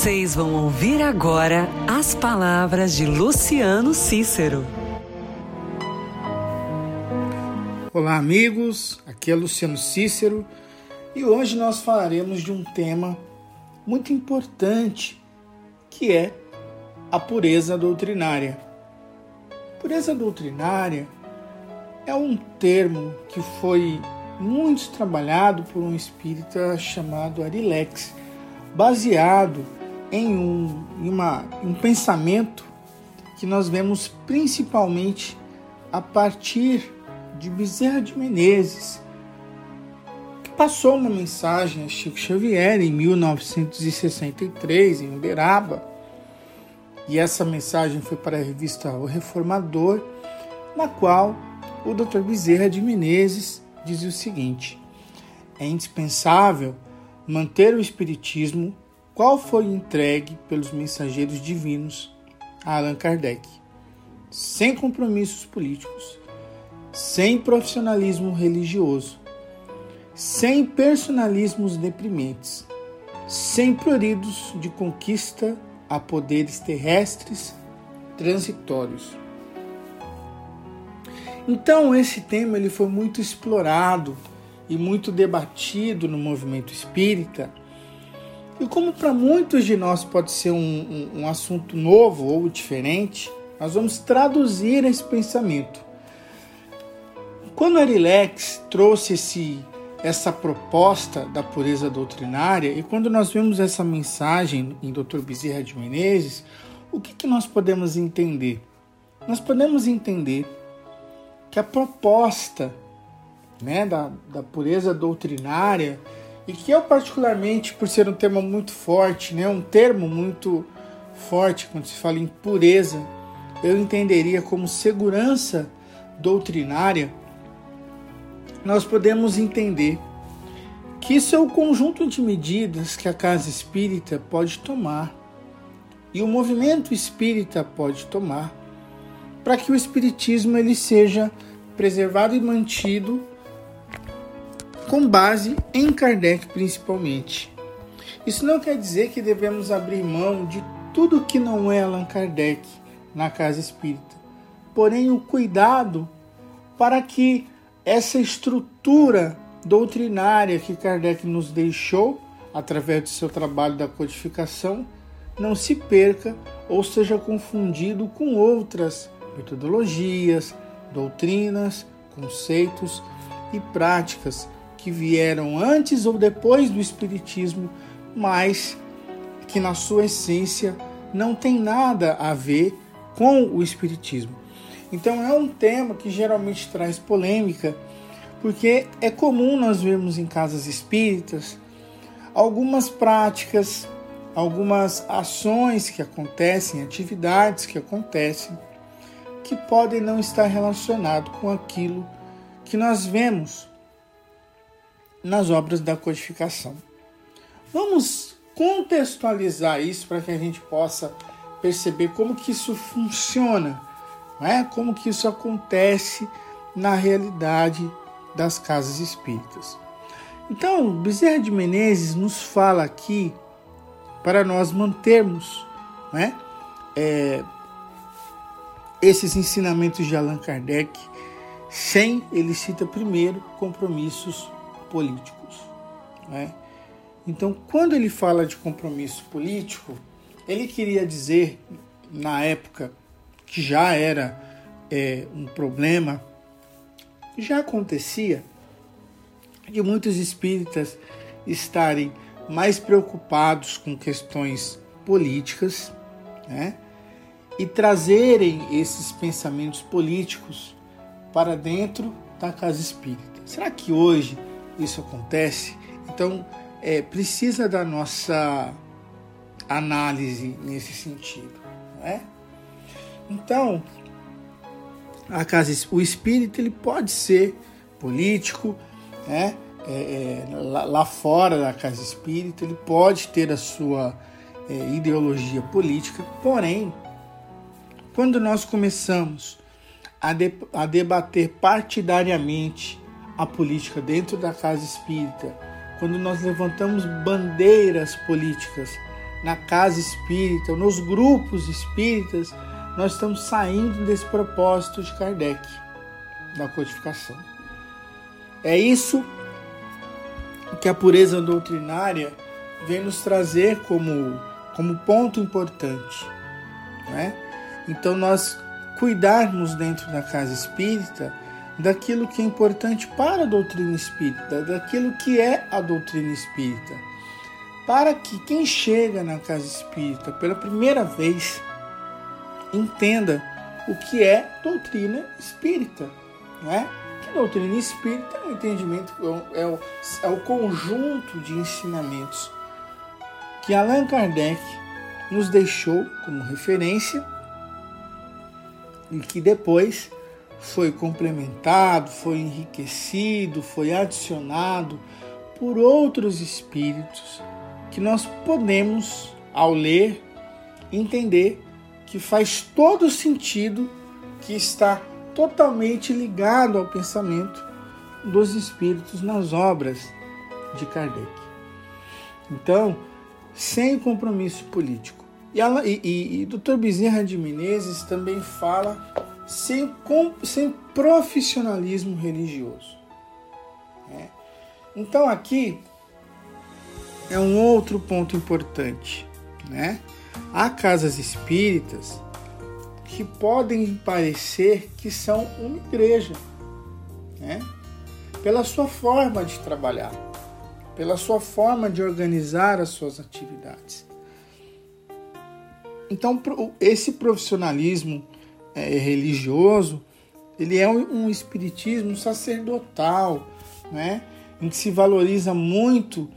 Vocês vão ouvir agora as palavras de Luciano Cícero. Olá, amigos. Aqui é Luciano Cícero e hoje nós falaremos de um tema muito importante que é a pureza doutrinária. Pureza doutrinária é um termo que foi muito trabalhado por um espírita chamado Arilex, baseado em um, em uma, um pensamento que nós vemos principalmente a partir de Bezerra de Menezes, que passou uma mensagem a Chico Xavier em 1963, em Uberaba, e essa mensagem foi para a revista O Reformador, na qual o Dr. Bezerra de Menezes dizia o seguinte: é indispensável manter o Espiritismo qual foi entregue pelos mensageiros divinos a Allan Kardec, sem compromissos políticos, sem profissionalismo religioso, sem personalismos deprimentes, sem pruridos de conquista a poderes terrestres transitórios. Então esse tema ele foi muito explorado e muito debatido no movimento espírita. E como para muitos de nós pode ser um, um, um assunto novo ou diferente, nós vamos traduzir esse pensamento. Quando Arilex trouxe esse, essa proposta da pureza doutrinária, e quando nós vemos essa mensagem em Dr. Bezerra de Menezes, o que, que nós podemos entender? Nós podemos entender que a proposta né, da, da pureza doutrinária, e que eu particularmente, por ser um tema muito forte, né, um termo muito forte quando se fala em pureza, eu entenderia como segurança doutrinária, nós podemos entender que isso é o conjunto de medidas que a casa espírita pode tomar e o movimento espírita pode tomar para que o espiritismo ele seja preservado e mantido com base em Kardec principalmente. Isso não quer dizer que devemos abrir mão de tudo que não é Allan Kardec na casa espírita. Porém, o cuidado para que essa estrutura doutrinária que Kardec nos deixou através do seu trabalho da codificação não se perca ou seja confundido com outras metodologias, doutrinas, conceitos e práticas que vieram antes ou depois do Espiritismo, mas que na sua essência não tem nada a ver com o Espiritismo. Então é um tema que geralmente traz polêmica, porque é comum nós vermos em casas espíritas algumas práticas, algumas ações que acontecem, atividades que acontecem, que podem não estar relacionado com aquilo que nós vemos nas obras da codificação. Vamos contextualizar isso para que a gente possa perceber como que isso funciona, é? como que isso acontece na realidade das casas espíritas. Então, Bezerra de Menezes nos fala aqui para nós mantermos né, é, esses ensinamentos de Allan Kardec sem, ele cita primeiro, compromissos políticos. Né? Então, quando ele fala de compromisso político, ele queria dizer, na época, que já era é, um problema, já acontecia, de muitos espíritas estarem mais preocupados com questões políticas, né? E trazerem esses pensamentos políticos para dentro da casa espírita. Será que hoje isso acontece? Então, é, precisa da nossa análise nesse sentido, não é? Então, a casa, o espírito ele pode ser político, né? É, é, lá, lá, fora da casa espírita, ele pode ter a sua é, ideologia política, porém, quando nós começamos a, de, a debater partidariamente a política dentro da casa espírita, quando nós levantamos bandeiras políticas na casa espírita, nos grupos espíritas, nós estamos saindo desse propósito de Kardec, da codificação. É isso que a pureza doutrinária vem nos trazer como, como ponto importante. Né? Então, nós cuidarmos dentro da casa espírita daquilo que é importante para a doutrina espírita, daquilo que é a doutrina espírita, para que quem chega na casa espírita pela primeira vez entenda o que é doutrina espírita, não é? Que doutrina espírita é o entendimento, é o, é o conjunto de ensinamentos que Allan Kardec nos deixou como referência e que depois foi complementado, foi enriquecido, foi adicionado por outros espíritos que nós podemos, ao ler, entender que faz todo sentido, que está totalmente ligado ao pensamento dos espíritos nas obras de Kardec. Então, sem compromisso político. E, ela, e, e, e Dr. Bezerra de Menezes também fala sem, sem profissionalismo religioso. É. Então aqui é um outro ponto importante. Né? Há casas espíritas que podem parecer que são uma igreja, né? pela sua forma de trabalhar, pela sua forma de organizar as suas atividades. Então, esse profissionalismo é, religioso, ele é um, um espiritismo sacerdotal, né? em que se valoriza muito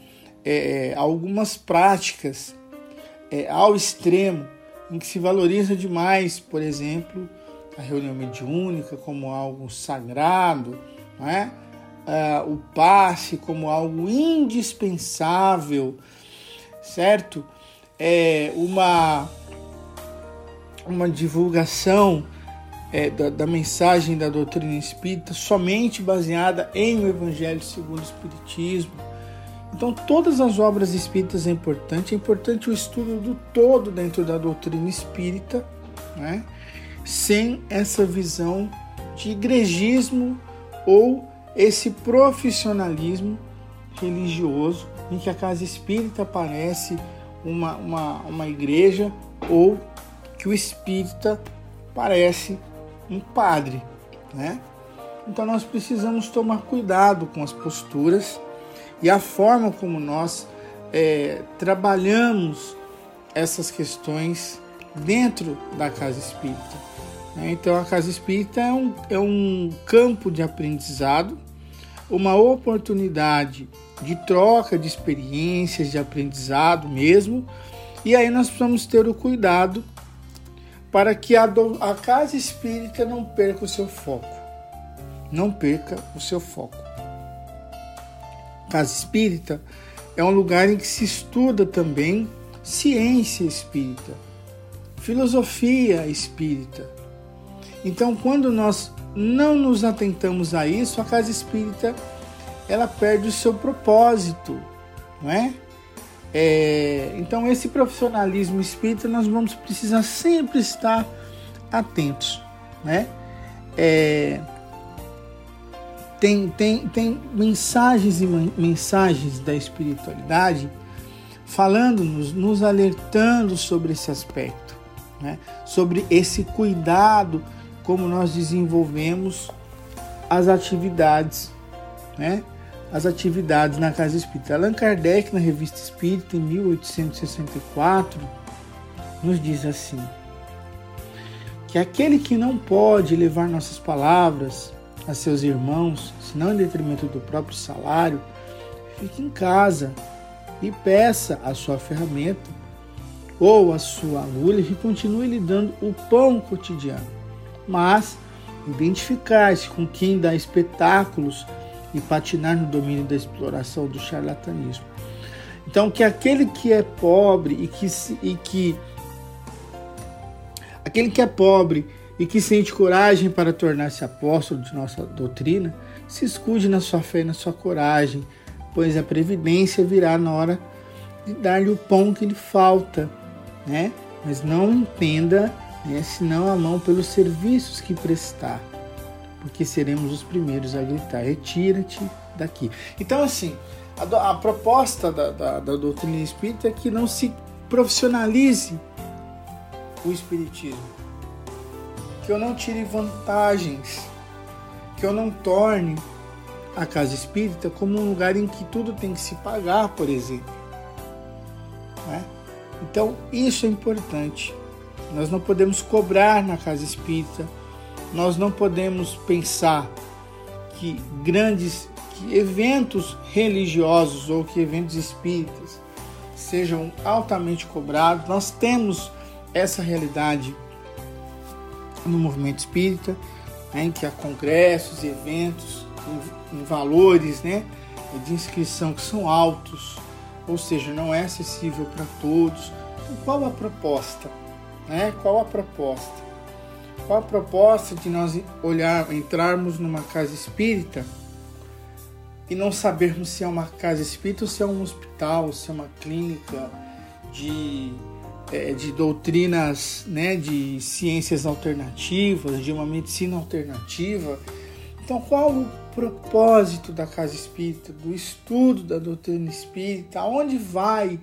é, algumas práticas é, ao extremo, em que se valoriza demais, por exemplo, a reunião mediúnica como algo sagrado, né? O passe como algo indispensável, certo? É uma uma divulgação é, da, da, mensagem da doutrina espírita somente baseada em o Evangelho segundo o Espiritismo. Então, todas as obras espíritas é importante, é importante o estudo do todo dentro da doutrina espírita, né? sem essa visão de igrejismo ou esse profissionalismo religioso em que a casa espírita parece uma, uma, uma igreja ou que o espírita parece um padre, né? Então nós precisamos tomar cuidado com as posturas e a forma como nós é, trabalhamos essas questões dentro da casa espírita. Né? Então, a casa espírita é um, é um campo de aprendizado, uma oportunidade de troca de experiências, de aprendizado mesmo, e aí nós precisamos ter o cuidado para que a, do, a casa espírita não perca o seu foco. Não perca o seu foco. Casa espírita é um lugar em que se estuda também ciência espírita, filosofia espírita. Então, quando nós não nos atentamos a isso, a casa espírita ela perde o seu propósito, não é? É? Então, esse profissionalismo espírita nós vamos precisar sempre estar atentos, né? É, tem, tem, tem mensagens e mensagens da espiritualidade falando-nos, nos alertando sobre esse aspecto, né? sobre esse cuidado como nós desenvolvemos as atividades, né? As atividades na Casa Espírita. Allan Kardec, na Revista Espírita, em 1864, nos diz assim: que aquele que não pode levar nossas palavras a seus irmãos, senão em detrimento do próprio salário, fique em casa e peça a sua ferramenta ou a sua agulha que continue lhe dando o pão cotidiano. Mas identificar-se com quem dá espetáculos e patinar no domínio da exploração do charlatanismo. Então, que aquele que é pobre e que, e que aquele que é pobre e que sente coragem para tornar-se apóstolo de nossa doutrina, se escude na sua fé e na sua coragem, pois a previdência virá na hora de dar-lhe o pão que lhe falta, né? Mas não entenda, né, senão a mão pelos serviços que prestar, porque seremos os primeiros a gritar: retira-te daqui. Então, assim, a, a proposta da, da, da doutrina espírita é que não se profissionalize o espiritismo que eu não tire vantagens, que eu não torne a casa espírita como um lugar em que tudo tem que se pagar, por exemplo. Né? Então, isso é importante. Nós não podemos cobrar na casa espírita, nós não podemos pensar que grandes que eventos religiosos ou que eventos espíritas sejam altamente cobrados. Nós temos essa realidade no movimento espírita, né, em que há congressos eventos em, em valores né, de inscrição que são altos, ou seja, não é acessível para todos. Então, qual a proposta? Né? Qual a proposta? Qual a proposta de nós olhar, entrarmos numa casa espírita e não sabermos se é uma casa espírita ou se é um hospital, se é uma clínica de é, de doutrinas né, de ciências alternativas, de uma medicina alternativa. Então, qual o propósito da casa espírita, do estudo da doutrina espírita? Aonde vai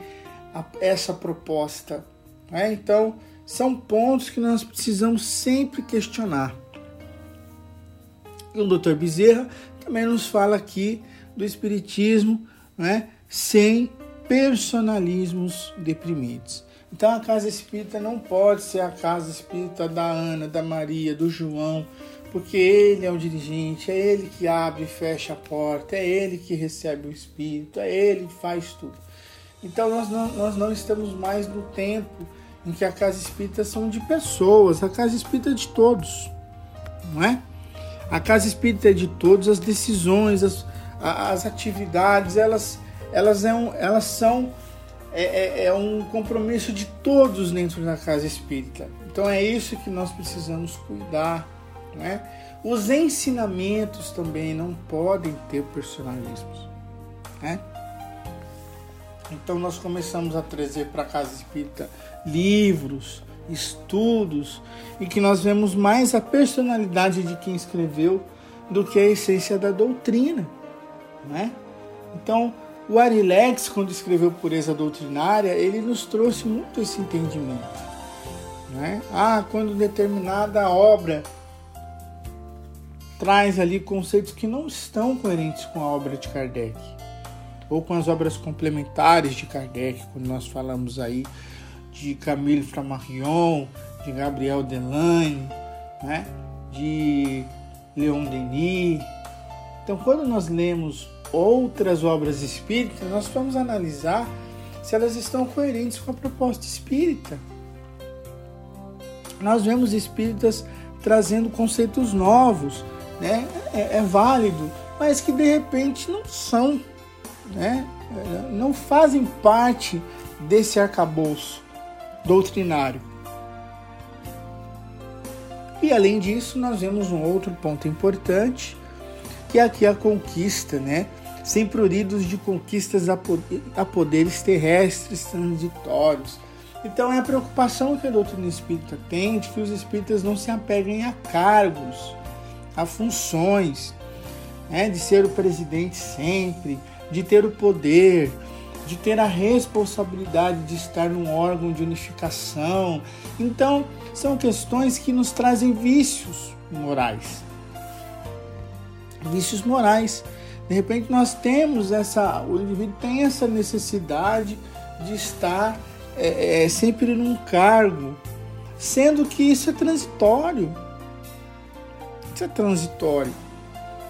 a, essa proposta? Né? Então, são pontos que nós precisamos sempre questionar. E o Dr. Bezerra também nos fala aqui do espiritismo né, sem personalismos deprimentes. Então a casa espírita não pode ser a casa espírita da Ana, da Maria, do João, porque ele é o dirigente, é ele que abre e fecha a porta, é ele que recebe o espírito, é ele que faz tudo. Então nós não, nós não estamos mais no tempo em que a casa espírita são de pessoas, a casa espírita é de todos, não é? A casa espírita é de todos, as decisões, as, as atividades, elas, elas, é um, elas são é, é, é um compromisso de todos dentro da casa espírita. Então é isso que nós precisamos cuidar. Né? Os ensinamentos também não podem ter personalismos. Né? Então nós começamos a trazer para a casa espírita livros, estudos, e que nós vemos mais a personalidade de quem escreveu do que a essência da doutrina. Né? Então o Arilex, quando escreveu Pureza Doutrinária, ele nos trouxe muito esse entendimento. Né? Ah, quando determinada obra traz ali conceitos que não estão coerentes com a obra de Kardec, ou com as obras complementares de Kardec, quando nós falamos aí de Camille Flammarion, de Gabriel Delane, né? de Leon Denis. Então, quando nós lemos outras obras espíritas, nós vamos analisar se elas estão coerentes com a proposta espírita. Nós vemos espíritas trazendo conceitos novos, né? É, é válido, mas que de repente não são, né? não fazem parte desse arcabouço doutrinário. E além disso, nós vemos um outro ponto importante, que é aqui a conquista, né? Sem pruridos de conquistas a poderes terrestres transitórios. Então é a preocupação que a doutrina espírita tem de que os espíritas não se apeguem a cargos, a funções, né? de ser o presidente sempre, de ter o poder, de ter a responsabilidade de estar num órgão de unificação. Então, são questões que nos trazem vícios morais. Vícios morais. De repente nós temos essa, o indivíduo tem essa necessidade de estar é, é, sempre num cargo, sendo que isso é transitório. Isso é transitório.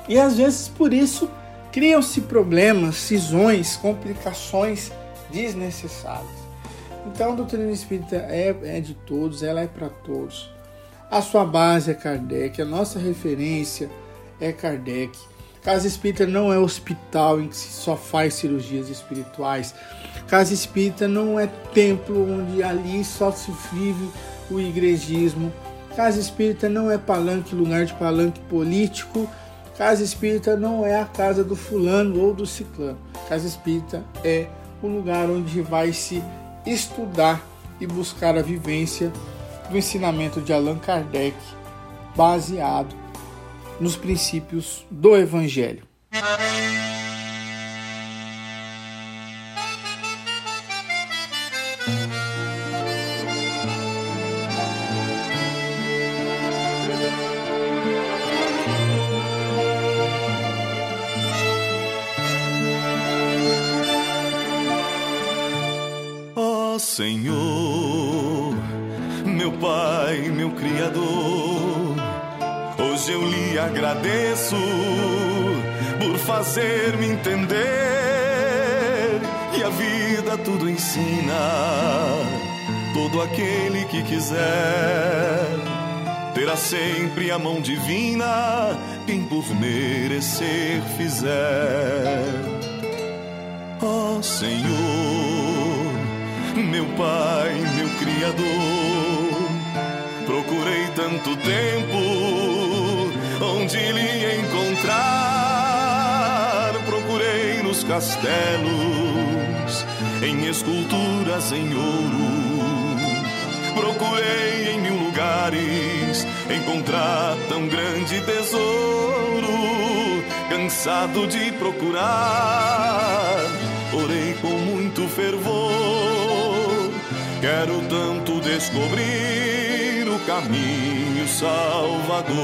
E às vezes por isso criam-se problemas, cisões, complicações desnecessárias. Então a doutrina espírita é, é de todos, ela é para todos. A sua base é Kardec, a nossa referência é Kardec. Casa Espírita não é hospital em que se só faz cirurgias espirituais. Casa Espírita não é templo onde ali só se vive o igrejismo. Casa Espírita não é palanque, lugar de palanque político. Casa Espírita não é a casa do fulano ou do ciclano. Casa Espírita é o lugar onde vai se estudar e buscar a vivência do ensinamento de Allan Kardec, baseado nos princípios do Evangelho. Criador. Hoje eu lhe agradeço por fazer-me entender que a vida tudo ensina. Todo aquele que quiser terá sempre a mão divina quem por merecer fizer. Ó oh, Senhor meu Pai, meu Criador. Procurei tanto tempo onde lhe encontrar. Procurei nos castelos, em esculturas em ouro. Procurei em mil lugares encontrar tão grande tesouro. Cansado de procurar, orei com muito fervor Quero tanto descobrir caminho salvador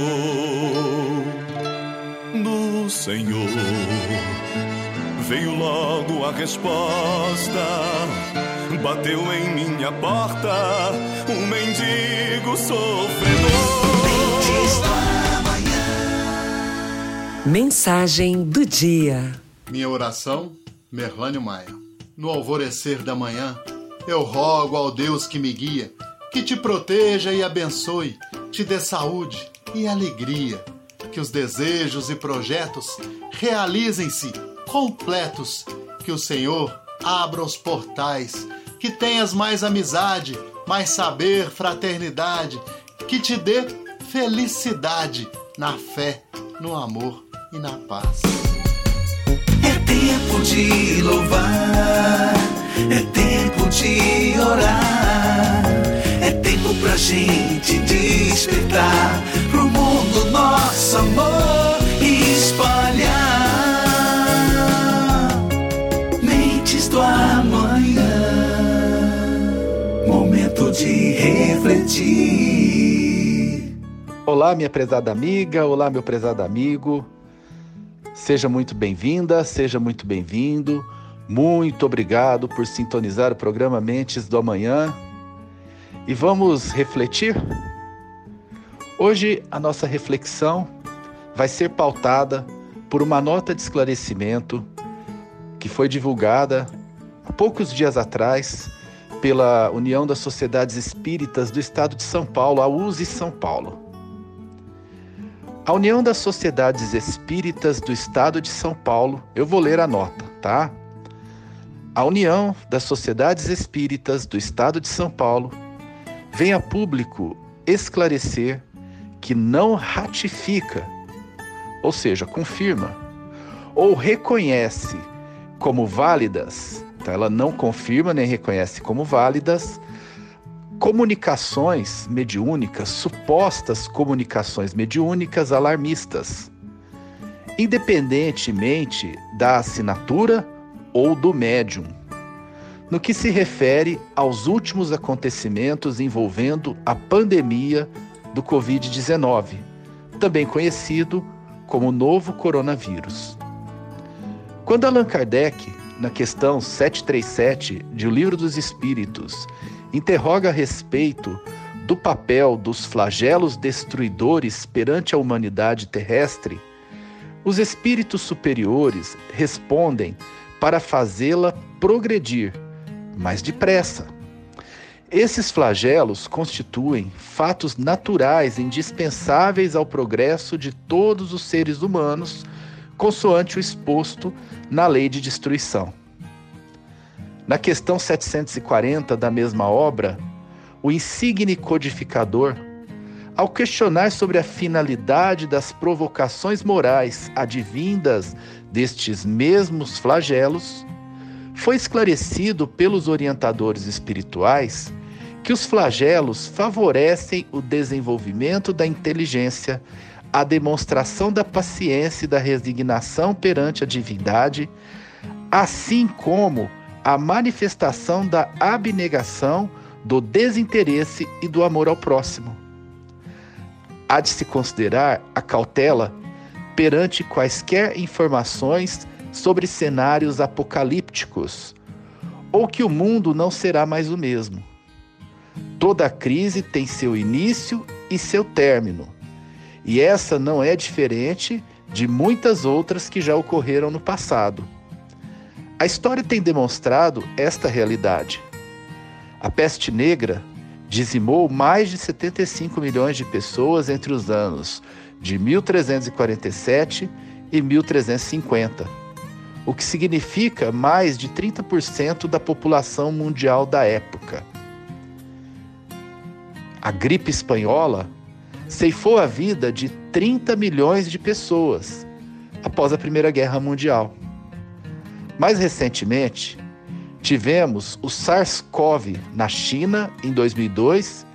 do Senhor. Veio logo a resposta, bateu em minha porta um mendigo sofredor. Mensagem do dia. Minha oração, Merlânio Maia. No alvorecer da manhã, eu rogo ao Deus que me guia, que te proteja e abençoe, te dê saúde e alegria, que os desejos e projetos realizem-se completos, que o Senhor abra os portais, que tenhas mais amizade, mais saber, fraternidade, que te dê felicidade na fé, no amor e na paz. É tempo de louvar é tempo de orar. Tempo pra gente despertar pro mundo nosso amor espalhar. Mentes do amanhã. Momento de refletir. Olá, minha prezada amiga. Olá, meu prezado amigo. Seja muito bem-vinda, seja muito bem-vindo. Muito obrigado por sintonizar o programa Mentes do Amanhã. E vamos refletir? Hoje a nossa reflexão vai ser pautada por uma nota de esclarecimento que foi divulgada há poucos dias atrás pela União das Sociedades Espíritas do Estado de São Paulo, a USE São Paulo. A União das Sociedades Espíritas do Estado de São Paulo, eu vou ler a nota, tá? A União das Sociedades Espíritas do Estado de São Paulo vem a público esclarecer que não ratifica, ou seja, confirma, ou reconhece como válidas, tá? ela não confirma nem reconhece como válidas comunicações mediúnicas, supostas comunicações mediúnicas alarmistas, independentemente da assinatura ou do médium. No que se refere aos últimos acontecimentos envolvendo a pandemia do Covid-19, também conhecido como novo coronavírus. Quando Allan Kardec, na questão 737 de O Livro dos Espíritos, interroga a respeito do papel dos flagelos destruidores perante a humanidade terrestre, os espíritos superiores respondem para fazê-la progredir, mais depressa. Esses flagelos constituem fatos naturais indispensáveis ao progresso de todos os seres humanos, consoante o exposto na lei de destruição. Na questão 740 da mesma obra, o insigne codificador, ao questionar sobre a finalidade das provocações morais advindas destes mesmos flagelos, foi esclarecido pelos orientadores espirituais que os flagelos favorecem o desenvolvimento da inteligência, a demonstração da paciência e da resignação perante a divindade, assim como a manifestação da abnegação, do desinteresse e do amor ao próximo. Há de se considerar a cautela perante quaisquer informações sobre cenários apocalípticos ou que o mundo não será mais o mesmo. Toda crise tem seu início e seu término, e essa não é diferente de muitas outras que já ocorreram no passado. A história tem demonstrado esta realidade. A peste negra dizimou mais de 75 milhões de pessoas entre os anos de 1347 e 1350, o que significa mais de 30% da população mundial da época. A gripe espanhola ceifou a vida de 30 milhões de pessoas após a Primeira Guerra Mundial. Mais recentemente, tivemos o SARS-CoV na China em 2002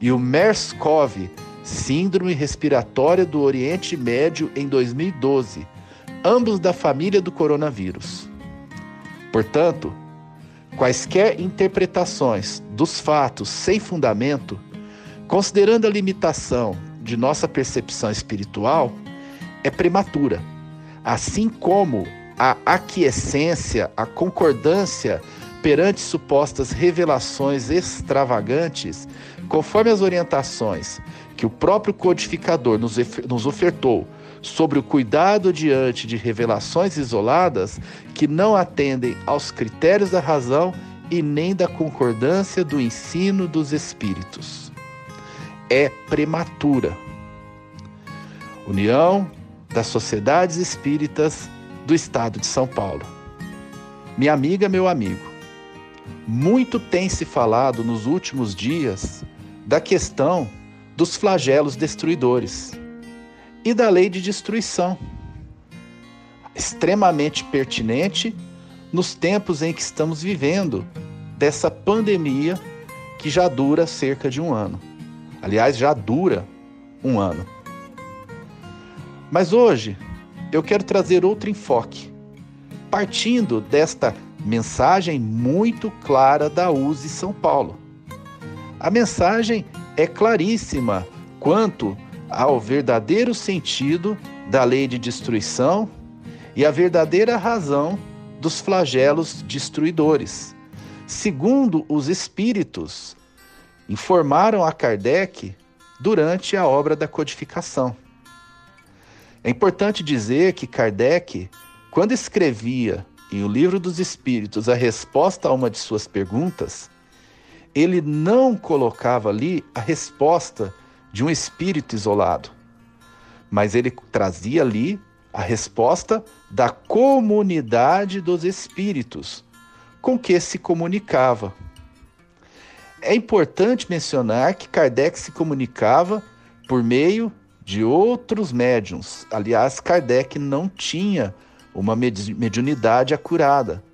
e o MERS-CoV, Síndrome Respiratória do Oriente Médio, em 2012, ambos da família do coronavírus. Portanto, quaisquer interpretações dos fatos sem fundamento, considerando a limitação de nossa percepção espiritual, é prematura, assim como a aquiescência, a concordância perante supostas revelações extravagantes, conforme as orientações que o próprio codificador nos ofertou sobre o cuidado diante de revelações isoladas que não atendem aos critérios da razão e nem da concordância do ensino dos espíritos. É prematura. União das Sociedades Espíritas do estado de São Paulo. Minha amiga, meu amigo, muito tem se falado nos últimos dias da questão dos flagelos destruidores e da lei de destruição, extremamente pertinente nos tempos em que estamos vivendo dessa pandemia que já dura cerca de um ano. Aliás, já dura um ano. Mas hoje eu quero trazer outro enfoque, partindo desta mensagem muito clara da USE São Paulo. A mensagem é claríssima quanto ao verdadeiro sentido da lei de destruição e a verdadeira razão dos flagelos destruidores. Segundo os espíritos informaram a Kardec durante a obra da codificação. É importante dizer que Kardec, quando escrevia em O Livro dos Espíritos a resposta a uma de suas perguntas, ele não colocava ali a resposta de um espírito isolado, mas ele trazia ali a resposta da comunidade dos espíritos com que se comunicava. É importante mencionar que Kardec se comunicava por meio de outros médiums. Aliás, Kardec não tinha uma mediunidade acurada.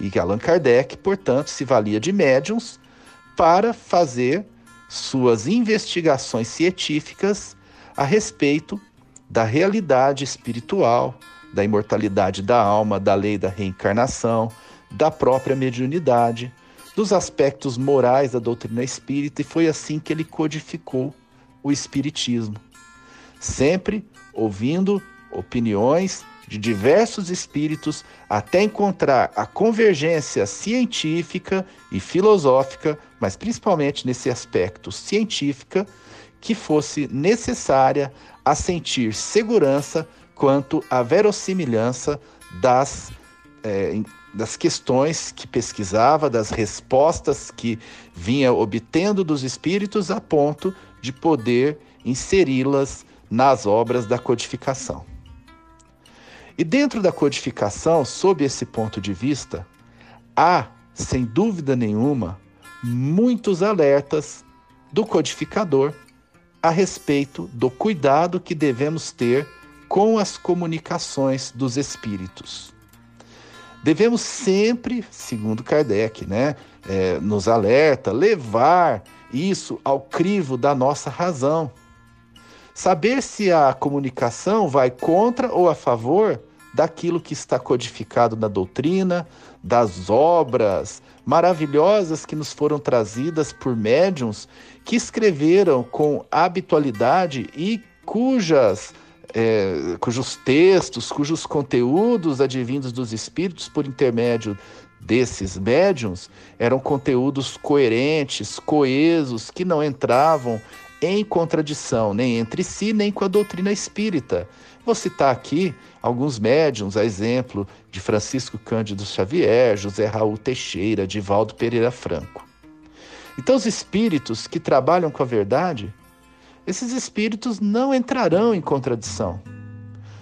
E Allan Kardec, portanto, se valia de médiums para fazer suas investigações científicas a respeito da realidade espiritual, da imortalidade da alma, da lei da reencarnação, da própria mediunidade, dos aspectos morais da doutrina espírita, e foi assim que ele codificou o espiritismo. Sempre ouvindo opiniões de diversos espíritos até encontrar a convergência científica e filosófica, mas principalmente nesse aspecto científica, que fosse necessária a sentir segurança quanto à verossimilhança das, é, das questões que pesquisava, das respostas que vinha obtendo dos espíritos, a ponto de poder inseri-las nas obras da codificação. E dentro da codificação, sob esse ponto de vista, há, sem dúvida nenhuma, muitos alertas do codificador a respeito do cuidado que devemos ter com as comunicações dos espíritos. Devemos sempre, segundo Kardec, né, é, nos alerta, levar isso ao crivo da nossa razão Saber se a comunicação vai contra ou a favor daquilo que está codificado na doutrina, das obras maravilhosas que nos foram trazidas por médiums que escreveram com habitualidade e cujas é, cujos textos, cujos conteúdos advindos dos espíritos por intermédio desses médiums eram conteúdos coerentes, coesos, que não entravam em contradição nem entre si, nem com a doutrina espírita. Vou citar aqui alguns médiums, a exemplo de Francisco Cândido Xavier, José Raul Teixeira, Divaldo Pereira Franco. Então, os espíritos que trabalham com a verdade, esses espíritos não entrarão em contradição.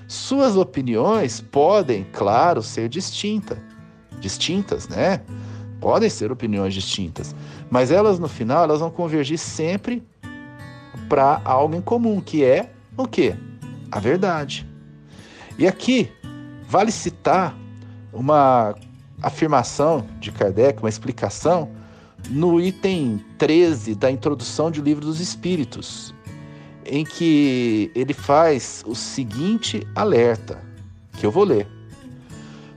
Suas opiniões podem, claro, ser distintas, distintas, né? Podem ser opiniões distintas, mas elas no final elas vão convergir sempre para algo em comum, que é o que? A verdade. E aqui vale citar uma afirmação de Kardec, uma explicação, no item 13 da introdução do Livro dos Espíritos, em que ele faz o seguinte alerta, que eu vou ler.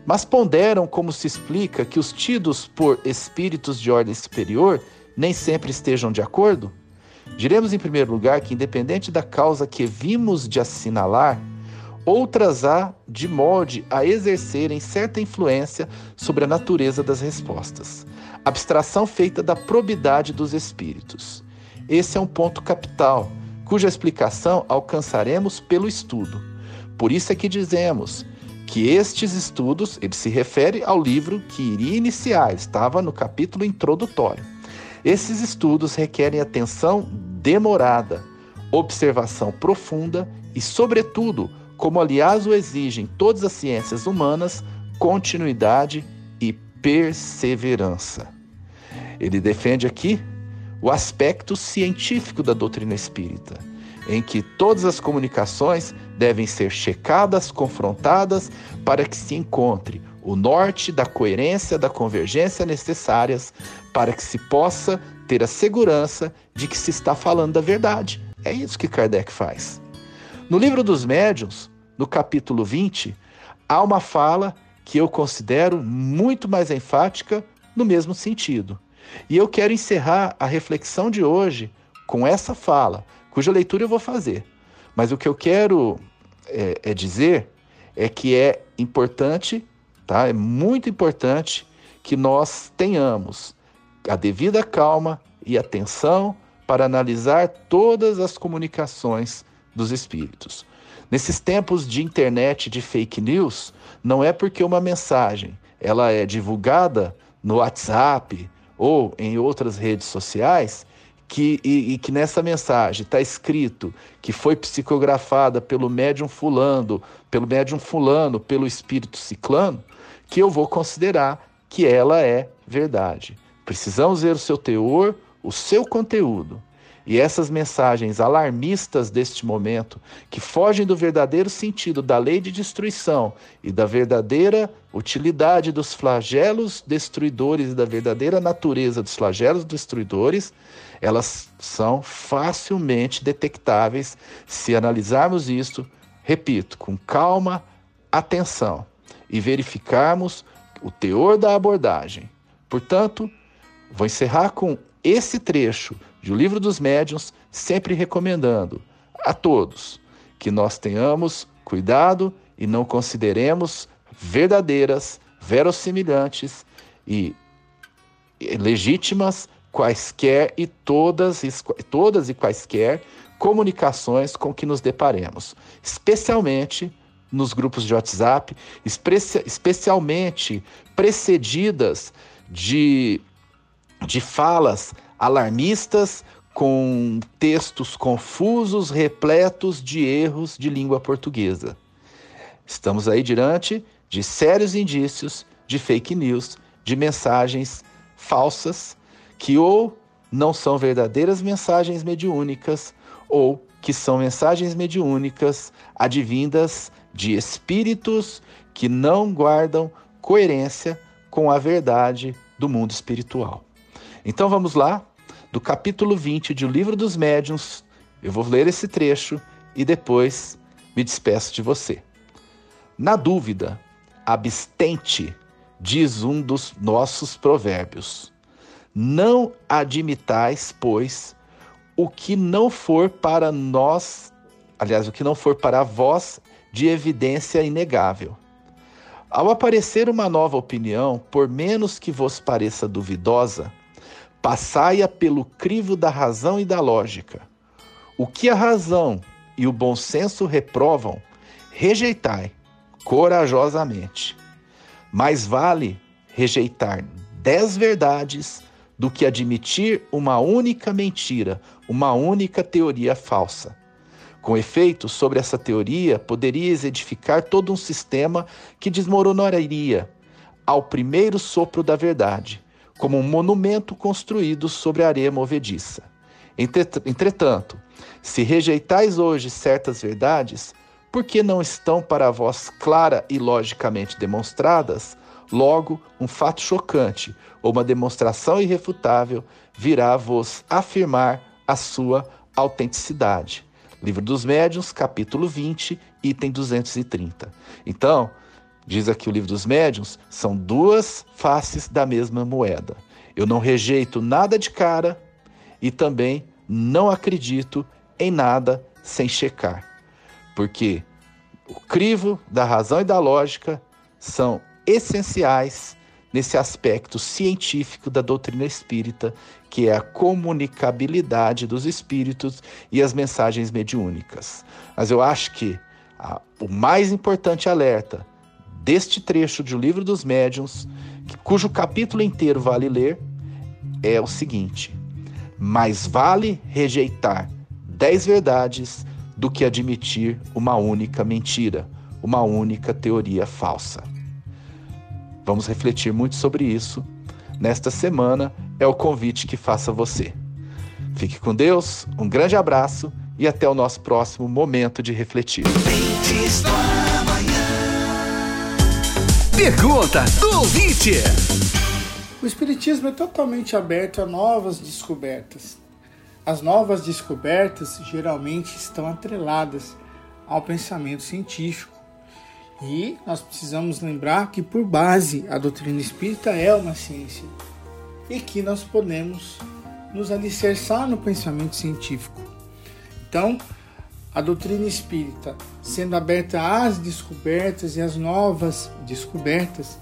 Mas ponderam como se explica que os tidos por espíritos de ordem superior nem sempre estejam de acordo? Diremos, em primeiro lugar, que, independente da causa que vimos de assinalar, outras há de molde a exercerem certa influência sobre a natureza das respostas. Abstração feita da probidade dos espíritos. Esse é um ponto capital, cuja explicação alcançaremos pelo estudo. Por isso é que dizemos que estes estudos, ele se refere ao livro que iria iniciar, estava no capítulo introdutório. Esses estudos requerem atenção demorada, observação profunda e, sobretudo, como aliás o exigem todas as ciências humanas, continuidade e perseverança. Ele defende aqui o aspecto científico da doutrina espírita, em que todas as comunicações devem ser checadas, confrontadas, para que se encontre o norte da coerência, da convergência necessárias para que se possa ter a segurança de que se está falando da verdade. É isso que Kardec faz. No livro dos médiuns, no capítulo 20, há uma fala que eu considero muito mais enfática no mesmo sentido. E eu quero encerrar a reflexão de hoje com essa fala, cuja leitura eu vou fazer. Mas o que eu quero é, é dizer é que é importante Tá? É muito importante que nós tenhamos a devida calma e atenção para analisar todas as comunicações dos espíritos. Nesses tempos de internet de fake news, não é porque uma mensagem ela é divulgada no WhatsApp ou em outras redes sociais que, e, e que nessa mensagem está escrito que foi psicografada pelo médium fulano, pelo médium fulano, pelo espírito ciclano, que eu vou considerar que ela é verdade. Precisamos ver o seu teor, o seu conteúdo. E essas mensagens alarmistas deste momento, que fogem do verdadeiro sentido da lei de destruição e da verdadeira utilidade dos flagelos destruidores e da verdadeira natureza dos flagelos destruidores, elas são facilmente detectáveis se analisarmos isto, repito, com calma, atenção e verificarmos o teor da abordagem. Portanto, vou encerrar com esse trecho de O Livro dos Médiuns, sempre recomendando a todos que nós tenhamos cuidado e não consideremos verdadeiras, verossimilhantes e legítimas quaisquer e todas, todas e quaisquer comunicações com que nos deparemos, especialmente nos grupos de WhatsApp, especialmente precedidas de, de falas alarmistas com textos confusos, repletos de erros de língua portuguesa. Estamos aí diante de sérios indícios de fake news, de mensagens falsas que ou não são verdadeiras mensagens mediúnicas ou que são mensagens mediúnicas advindas de espíritos que não guardam coerência com a verdade do mundo espiritual. Então vamos lá, do capítulo 20 de O Livro dos Médiuns, eu vou ler esse trecho e depois me despeço de você. Na dúvida, abstente, diz um dos nossos provérbios. Não admitais, pois, o que não for para nós, aliás, o que não for para vós de evidência inegável. Ao aparecer uma nova opinião, por menos que vos pareça duvidosa, passai-a pelo crivo da razão e da lógica. O que a razão e o bom senso reprovam, rejeitai corajosamente. Mais vale rejeitar dez verdades do que admitir uma única mentira, uma única teoria falsa. Com efeito, sobre essa teoria poderias edificar todo um sistema que desmoronaria ao primeiro sopro da verdade, como um monumento construído sobre areia movediça. Entretanto, se rejeitais hoje certas verdades, porque não estão para vós clara e logicamente demonstradas, Logo, um fato chocante ou uma demonstração irrefutável virá vos afirmar a sua autenticidade. Livro dos Médiuns, capítulo 20, item 230. Então, diz aqui o Livro dos Médiuns, são duas faces da mesma moeda. Eu não rejeito nada de cara e também não acredito em nada sem checar. Porque o crivo da razão e da lógica são essenciais nesse aspecto científico da doutrina espírita, que é a comunicabilidade dos espíritos e as mensagens mediúnicas. Mas eu acho que a, o mais importante alerta deste trecho de O Livro dos Médiuns, que, cujo capítulo inteiro vale ler, é o seguinte: mais vale rejeitar dez verdades do que admitir uma única mentira, uma única teoria falsa. Vamos refletir muito sobre isso. Nesta semana é o convite que faço a você. Fique com Deus, um grande abraço e até o nosso próximo momento de refletir. Pergunta do ouvinte. O Espiritismo é totalmente aberto a novas descobertas. As novas descobertas geralmente estão atreladas ao pensamento científico e nós precisamos lembrar que, por base, a doutrina espírita é uma ciência e que nós podemos nos alicerçar no pensamento científico. Então, a doutrina espírita, sendo aberta às descobertas e às novas descobertas,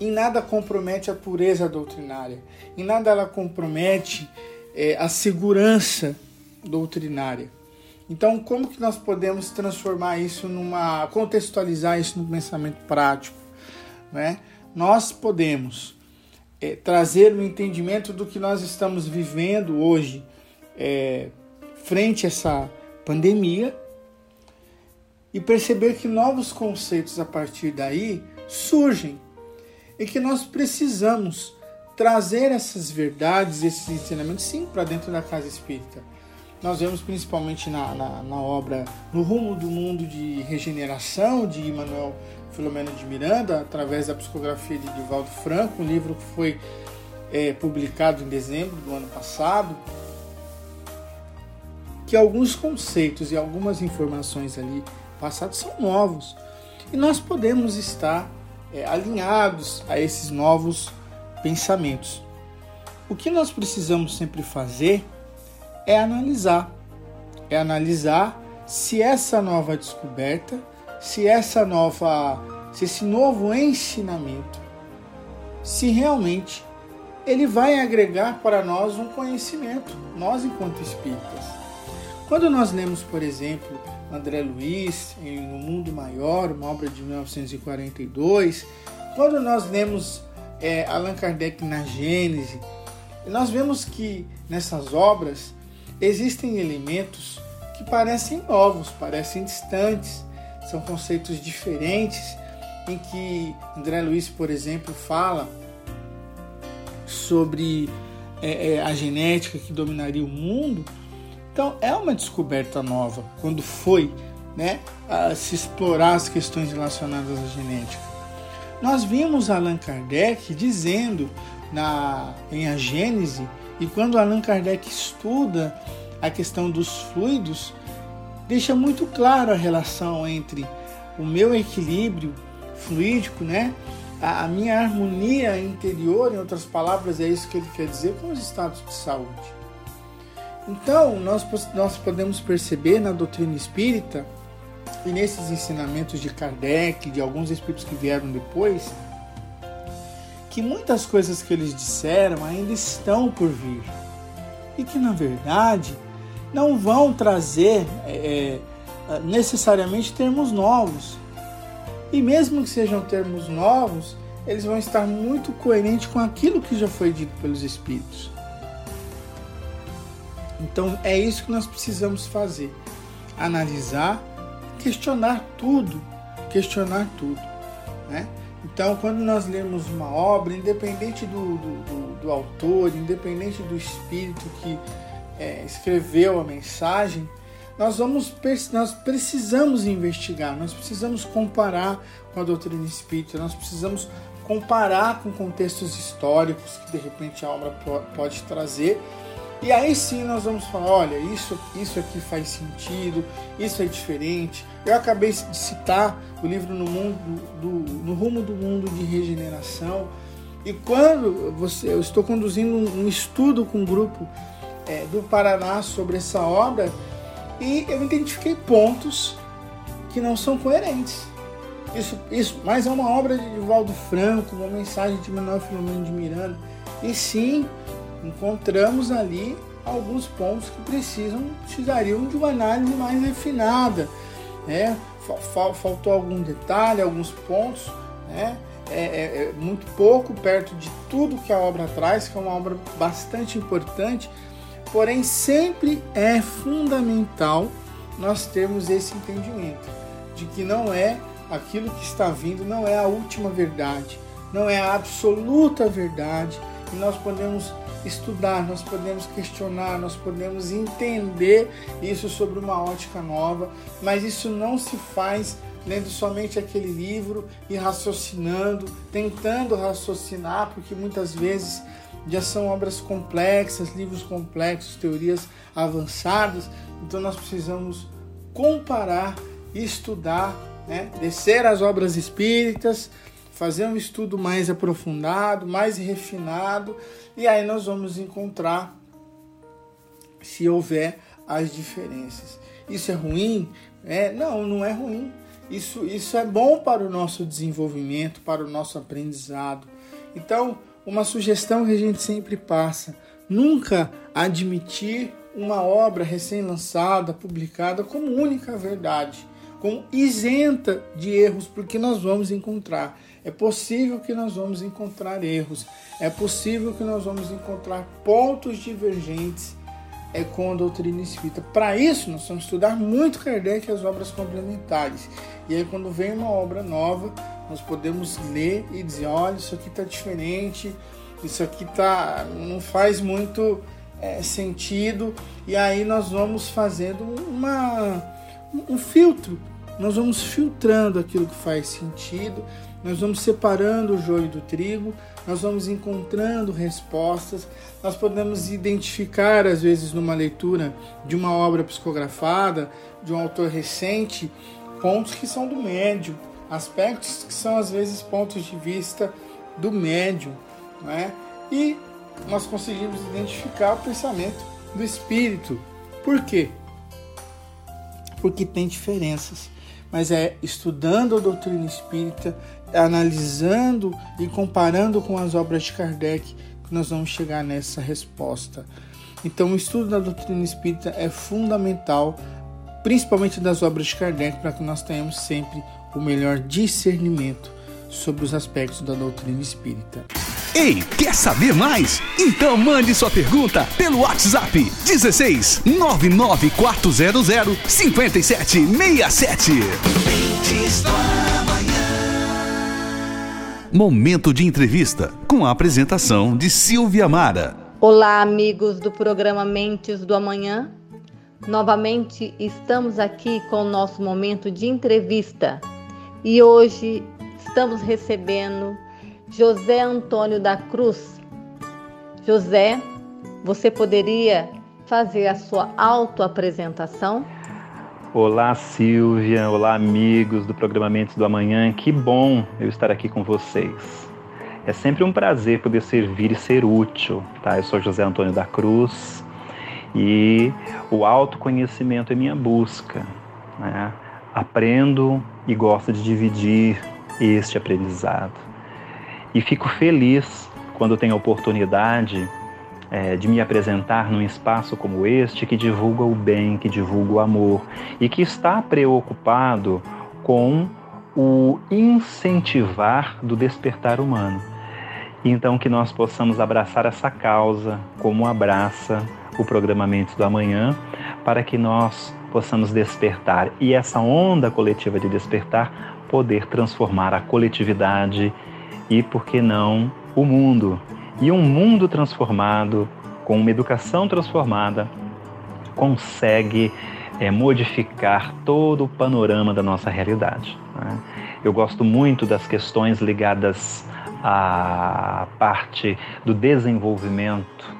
em nada compromete a pureza doutrinária, em nada ela compromete é, a segurança doutrinária. Então, como que nós podemos transformar isso numa. contextualizar isso no pensamento prático? Né? Nós podemos é, trazer o um entendimento do que nós estamos vivendo hoje é, frente a essa pandemia e perceber que novos conceitos a partir daí surgem e que nós precisamos trazer essas verdades, esses ensinamentos, sim, para dentro da casa espírita. Nós vemos principalmente na, na, na, obra No Rumo do Mundo de Regeneração, de Manuel Filomeno de Miranda, através da psicografia de Divaldo Franco, um livro que foi é, publicado em dezembro do ano passado, que alguns conceitos e algumas informações ali passados são novos. E nós podemos estar é, alinhados a esses novos pensamentos. O que nós precisamos sempre fazer é analisar. É analisar se essa nova descoberta, se essa nova, se esse novo ensinamento, se realmente ele vai agregar para nós um conhecimento, nós enquanto espíritas. Quando nós lemos, por exemplo, André Luiz em No Mundo Maior, uma obra de 1942, quando nós lemos é, Allan Kardec na Gênese, nós vemos que nessas obras existem elementos que parecem novos, parecem distantes, são conceitos diferentes, em que André Luiz, por exemplo, fala sobre é, é, a genética que dominaria o mundo. Então é uma descoberta nova quando foi né, se explorar as questões relacionadas à genética. Nós vimos Allan Kardec dizendo na, em A Gênese, e quando Allan Kardec estuda a questão dos fluidos, deixa muito claro a relação entre o meu equilíbrio fluídico, né? a, a minha harmonia interior, em outras palavras, é isso que ele quer dizer com os estados de saúde. Então, nós, nós podemos perceber na doutrina espírita e nesses ensinamentos de Kardec, de alguns espíritos que vieram depois, que muitas coisas que eles disseram ainda estão por vir e que na verdade não vão trazer é, é, necessariamente termos novos. E mesmo que sejam termos novos, eles vão estar muito coerentes com aquilo que já foi dito pelos Espíritos. Então é isso que nós precisamos fazer: analisar questionar tudo, questionar tudo, né? Então, quando nós lemos uma obra, independente do, do, do, do autor, independente do espírito que é, escreveu a mensagem, nós vamos nós precisamos investigar, nós precisamos comparar com a doutrina espírita, nós precisamos comparar com contextos históricos que de repente a obra pode trazer e aí sim nós vamos falar, olha, isso, isso aqui faz sentido, isso é diferente. Eu acabei de citar o livro No, mundo, do, no Rumo do Mundo de Regeneração. E quando você, eu estou conduzindo um, um estudo com um grupo é, do Paraná sobre essa obra e eu identifiquei pontos que não são coerentes. Isso, isso, mas é uma obra de Divaldo Franco, uma mensagem de Manuel Filomeno de Miranda. E sim, encontramos ali alguns pontos que precisam, precisariam de uma análise mais refinada. Né? Faltou algum detalhe, alguns pontos, né? É, é, é, muito pouco perto de tudo que a obra traz, que é uma obra bastante importante, porém sempre é fundamental nós termos esse entendimento de que não é aquilo que está vindo, não é a última verdade, não é a absoluta verdade, nós podemos estudar, nós podemos questionar, nós podemos entender isso sobre uma ótica nova, mas isso não se faz lendo somente aquele livro e raciocinando, tentando raciocinar, porque muitas vezes já são obras complexas, livros complexos, teorias avançadas, então nós precisamos comparar, estudar, né? descer as obras espíritas, fazer um estudo mais aprofundado, mais refinado, e aí nós vamos encontrar se houver as diferenças. Isso é ruim? É, não, não é ruim. Isso, isso é bom para o nosso desenvolvimento, para o nosso aprendizado. Então, uma sugestão que a gente sempre passa: nunca admitir uma obra recém-lançada, publicada, como única verdade, como isenta de erros, porque nós vamos encontrar. É possível que nós vamos encontrar erros, é possível que nós vamos encontrar pontos divergentes é, com a doutrina espírita. Para isso, nós vamos estudar muito Kardec e as obras complementares. E aí, quando vem uma obra nova, nós podemos ler e dizer: olha, isso aqui está diferente, isso aqui tá, não faz muito é, sentido. E aí, nós vamos fazendo uma, um filtro, nós vamos filtrando aquilo que faz sentido nós vamos separando o joio do trigo, nós vamos encontrando respostas, nós podemos identificar, às vezes, numa leitura de uma obra psicografada, de um autor recente, pontos que são do médium, aspectos que são, às vezes, pontos de vista do médium, né? e nós conseguimos identificar o pensamento do espírito. Por quê? Porque tem diferenças mas é estudando a doutrina espírita, analisando e comparando com as obras de Kardec que nós vamos chegar nessa resposta. Então, o estudo da doutrina espírita é fundamental, principalmente das obras de Kardec, para que nós tenhamos sempre o melhor discernimento sobre os aspectos da doutrina espírita. Ei, quer saber mais? Então mande sua pergunta pelo WhatsApp 16 99400 5767. Momento de entrevista com a apresentação de Silvia Mara. Olá, amigos do programa Mentes do Amanhã. Novamente estamos aqui com o nosso momento de entrevista e hoje estamos recebendo José Antônio da Cruz. José, você poderia fazer a sua autoapresentação? Olá, Silvia. Olá, amigos do programa Mentes do Amanhã. Que bom eu estar aqui com vocês. É sempre um prazer poder servir e ser útil, tá? Eu sou José Antônio da Cruz e o autoconhecimento é minha busca, né? Aprendo e gosto de dividir este aprendizado. E fico feliz quando tenho a oportunidade é, de me apresentar num espaço como este que divulga o bem, que divulga o amor e que está preocupado com o incentivar do despertar humano. Então, que nós possamos abraçar essa causa como abraça o programa Mentes do Amanhã, para que nós possamos despertar e essa onda coletiva de despertar poder transformar a coletividade e, por que não, o mundo. E um mundo transformado, com uma educação transformada, consegue é, modificar todo o panorama da nossa realidade. Né? Eu gosto muito das questões ligadas à parte do desenvolvimento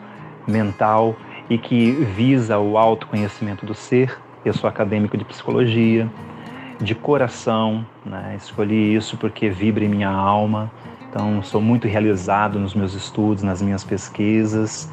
mental e que visa o autoconhecimento do ser. Eu sou acadêmico de psicologia, de coração, né? escolhi isso porque vibra em minha alma. Então, sou muito realizado nos meus estudos, nas minhas pesquisas.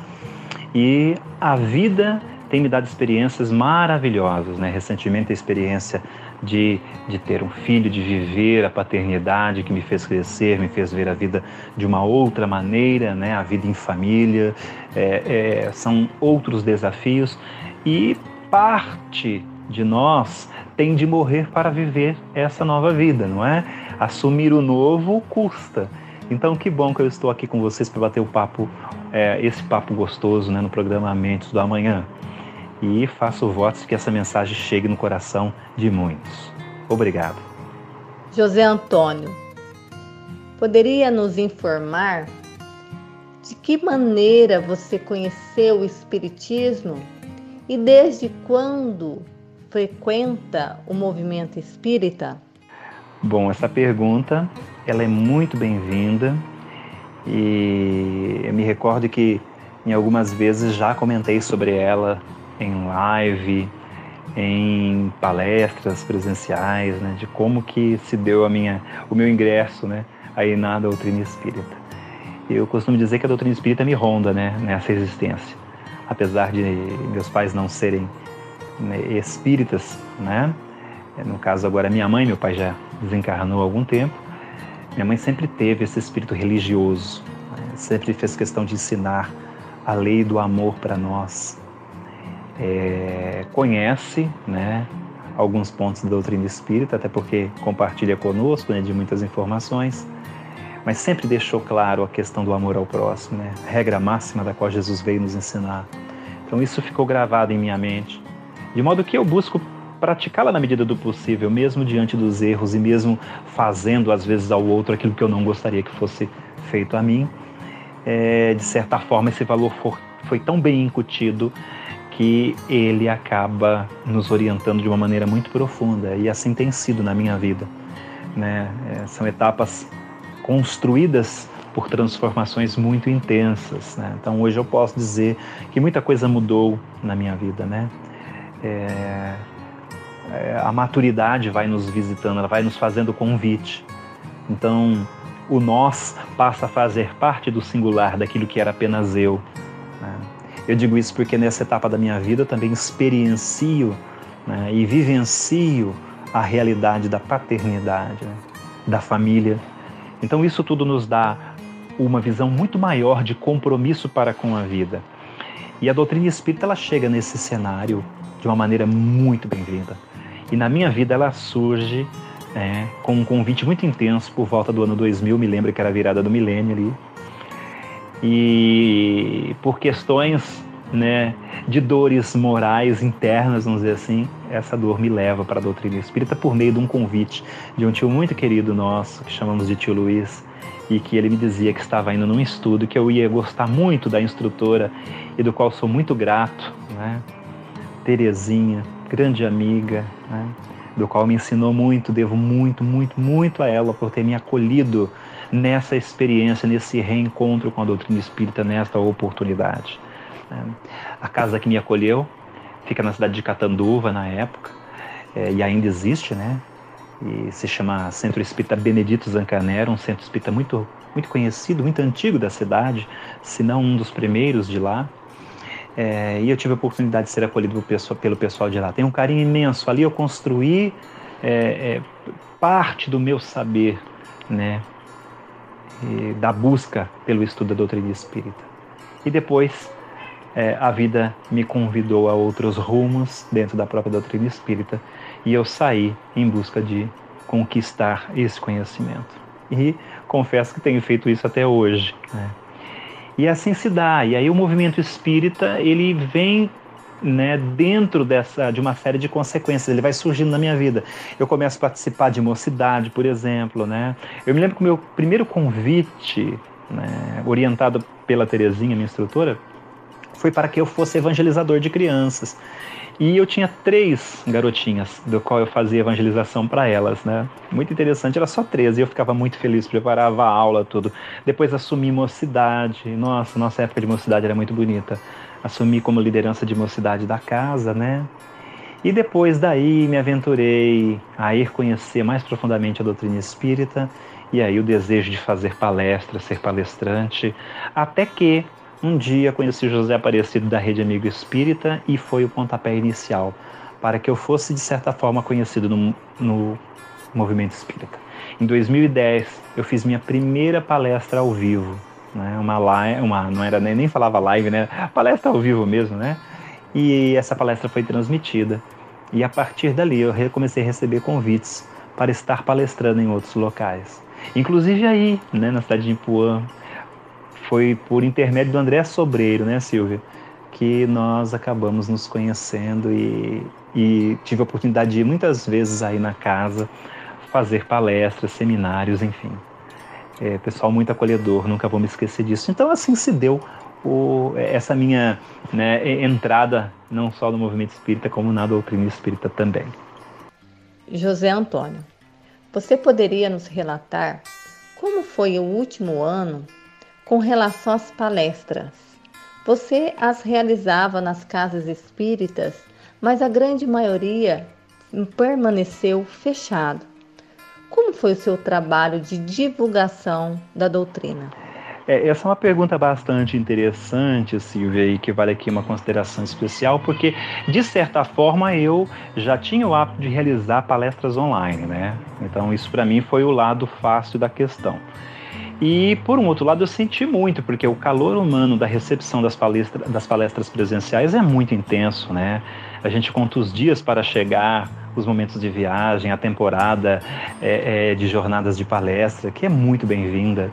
E a vida tem me dado experiências maravilhosas, né? Recentemente a experiência de, de ter um filho, de viver a paternidade que me fez crescer, me fez ver a vida de uma outra maneira, né? A vida em família, é, é, são outros desafios e parte de nós tem de morrer para viver essa nova vida, não é? Assumir o novo custa. Então, que bom que eu estou aqui com vocês para bater o papo, é, esse papo gostoso né, no programa Mentes do Amanhã. E faço votos que essa mensagem chegue no coração de muitos. Obrigado. José Antônio, poderia nos informar de que maneira você conheceu o Espiritismo e desde quando frequenta o movimento espírita? Bom, essa pergunta ela é muito bem-vinda e eu me recordo que em algumas vezes já comentei sobre ela em live, em palestras presenciais, né, de como que se deu a minha, o meu ingresso, né, aí na doutrina espírita. Eu costumo dizer que a doutrina espírita me ronda, né, nessa existência, apesar de meus pais não serem né, espíritas, né, no caso agora minha mãe, meu pai já desencarnou há algum tempo, Minha mãe sempre teve esse espírito religioso, né? sempre fez questão de ensinar a lei do amor para nós. É, conhece né, alguns pontos da doutrina espírita, até porque compartilha conosco né, de muitas informações, mas sempre deixou claro a questão do amor ao próximo, né, a regra máxima da qual Jesus veio nos ensinar. Então isso ficou gravado em minha mente, de modo que eu busco praticá-la na medida do possível, mesmo diante dos erros e mesmo fazendo às vezes ao outro aquilo que eu não gostaria que fosse feito a mim. É, de certa forma, esse valor for, foi tão bem incutido que ele acaba nos orientando de uma maneira muito profunda e assim tem sido na minha vida. Né? É, são etapas construídas por transformações muito intensas. Né? Então hoje eu posso dizer que muita coisa mudou na minha vida, né? É, é, a maturidade vai nos visitando, ela vai nos fazendo convite. Então, o nós passa a fazer parte do singular, daquilo que era apenas eu. Né? Eu digo isso porque nessa etapa da minha vida eu também experiencio né, e vivencio a realidade da paternidade, né, da família. Então, isso tudo nos dá uma visão muito maior de compromisso para com a vida. E a doutrina espírita ela chega nesse cenário de uma maneira muito bem-vinda. E na minha vida ela surge é, com um convite muito intenso por volta do ano 2000, me lembro que era a virada do milênio ali. E por questões né, de dores morais internas, vamos dizer assim, essa dor me leva para a doutrina espírita por meio de um convite de um tio muito querido nosso, que chamamos de tio Luiz, e que ele me dizia que estava indo num estudo, que eu ia gostar muito da instrutora e do qual sou muito grato, né? Terezinha, grande amiga, né? do qual me ensinou muito, devo muito, muito, muito a ela por ter me acolhido nessa experiência, nesse reencontro com a doutrina espírita, nesta oportunidade. Né? A casa que me acolheu fica na cidade de Catanduva, na época, é, e ainda existe, né? E se chama Centro Espírita Benedito Zancanero, um centro espírita muito, muito conhecido, muito antigo da cidade, se não um dos primeiros de lá. É, e eu tive a oportunidade de ser acolhido pelo pessoal de lá. Tem um carinho imenso. Ali eu construí é, é, parte do meu saber, né, da busca pelo estudo da doutrina espírita. E depois é, a vida me convidou a outros rumos dentro da própria doutrina espírita e eu saí em busca de conquistar esse conhecimento. E confesso que tenho feito isso até hoje. Né? E assim se dá. E aí o movimento espírita ele vem né, dentro dessa de uma série de consequências, ele vai surgindo na minha vida. Eu começo a participar de mocidade, por exemplo, né? Eu me lembro que o meu primeiro convite, né, orientado pela Terezinha, minha instrutora, foi para que eu fosse evangelizador de crianças. E eu tinha três garotinhas, do qual eu fazia evangelização para elas, né? Muito interessante, era só três, e eu ficava muito feliz, preparava a aula, tudo. Depois assumi mocidade, nossa, nossa época de mocidade era muito bonita. Assumi como liderança de mocidade da casa, né? E depois daí me aventurei a ir conhecer mais profundamente a doutrina espírita, e aí o desejo de fazer palestra, ser palestrante, até que um dia conheci José Aparecido da Rede Amigo Espírita e foi o pontapé inicial para que eu fosse, de certa forma, conhecido no, no movimento espírita. Em 2010, eu fiz minha primeira palestra ao vivo, né? uma live, uma, não era nem, nem falava live, né? Palestra ao vivo mesmo, né? E essa palestra foi transmitida. E a partir dali eu comecei a receber convites para estar palestrando em outros locais. Inclusive aí, né, na cidade de Ipuã, foi por intermédio do André Sobreiro, né, Silvia? Que nós acabamos nos conhecendo e, e tive a oportunidade de ir muitas vezes aí na casa fazer palestras, seminários, enfim. É, pessoal muito acolhedor, nunca vou me esquecer disso. Então, assim se deu o, essa minha né, entrada, não só no movimento espírita, como na doutrina espírita também. José Antônio, você poderia nos relatar como foi o último ano com relação às palestras. Você as realizava nas casas espíritas, mas a grande maioria permaneceu fechado. Como foi o seu trabalho de divulgação da doutrina? É, essa é uma pergunta bastante interessante, Silvia, e que vale aqui uma consideração especial, porque, de certa forma, eu já tinha o hábito de realizar palestras online, né? Então, isso para mim foi o lado fácil da questão. E, por um outro lado, eu senti muito, porque o calor humano da recepção das, palestra, das palestras presenciais é muito intenso, né? A gente conta os dias para chegar, os momentos de viagem, a temporada é, é, de jornadas de palestra, que é muito bem-vinda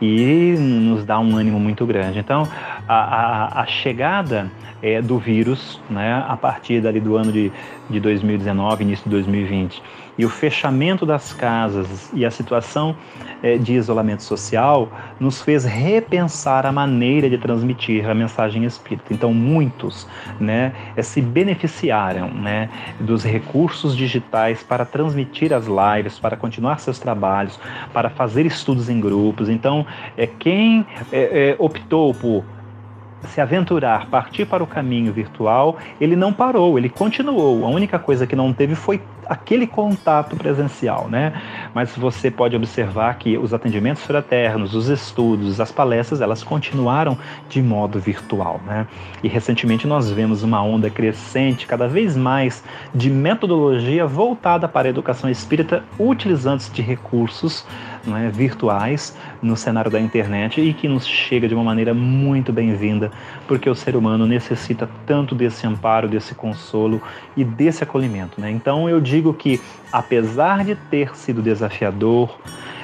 e nos dá um ânimo muito grande. Então, a, a, a chegada é, do vírus, né, a partir dali do ano de, de 2019, início de 2020, e o fechamento das casas e a situação é, de isolamento social nos fez repensar a maneira de transmitir a mensagem espírita. Então, muitos né, é, se beneficiaram né, dos recursos digitais para transmitir as lives, para continuar seus trabalhos, para fazer estudos em grupos. Então, é, quem é, é optou por se aventurar, partir para o caminho virtual, ele não parou, ele continuou. A única coisa que não teve foi aquele contato presencial, né? Mas você pode observar que os atendimentos fraternos, os estudos, as palestras, elas continuaram de modo virtual, né? E recentemente nós vemos uma onda crescente, cada vez mais, de metodologia voltada para a educação espírita, utilizando-se de recursos é, virtuais no cenário da internet e que nos chega de uma maneira muito bem-vinda, porque o ser humano necessita tanto desse amparo, desse consolo e desse acolhimento. Né? Então eu digo que, apesar de ter sido desafiador,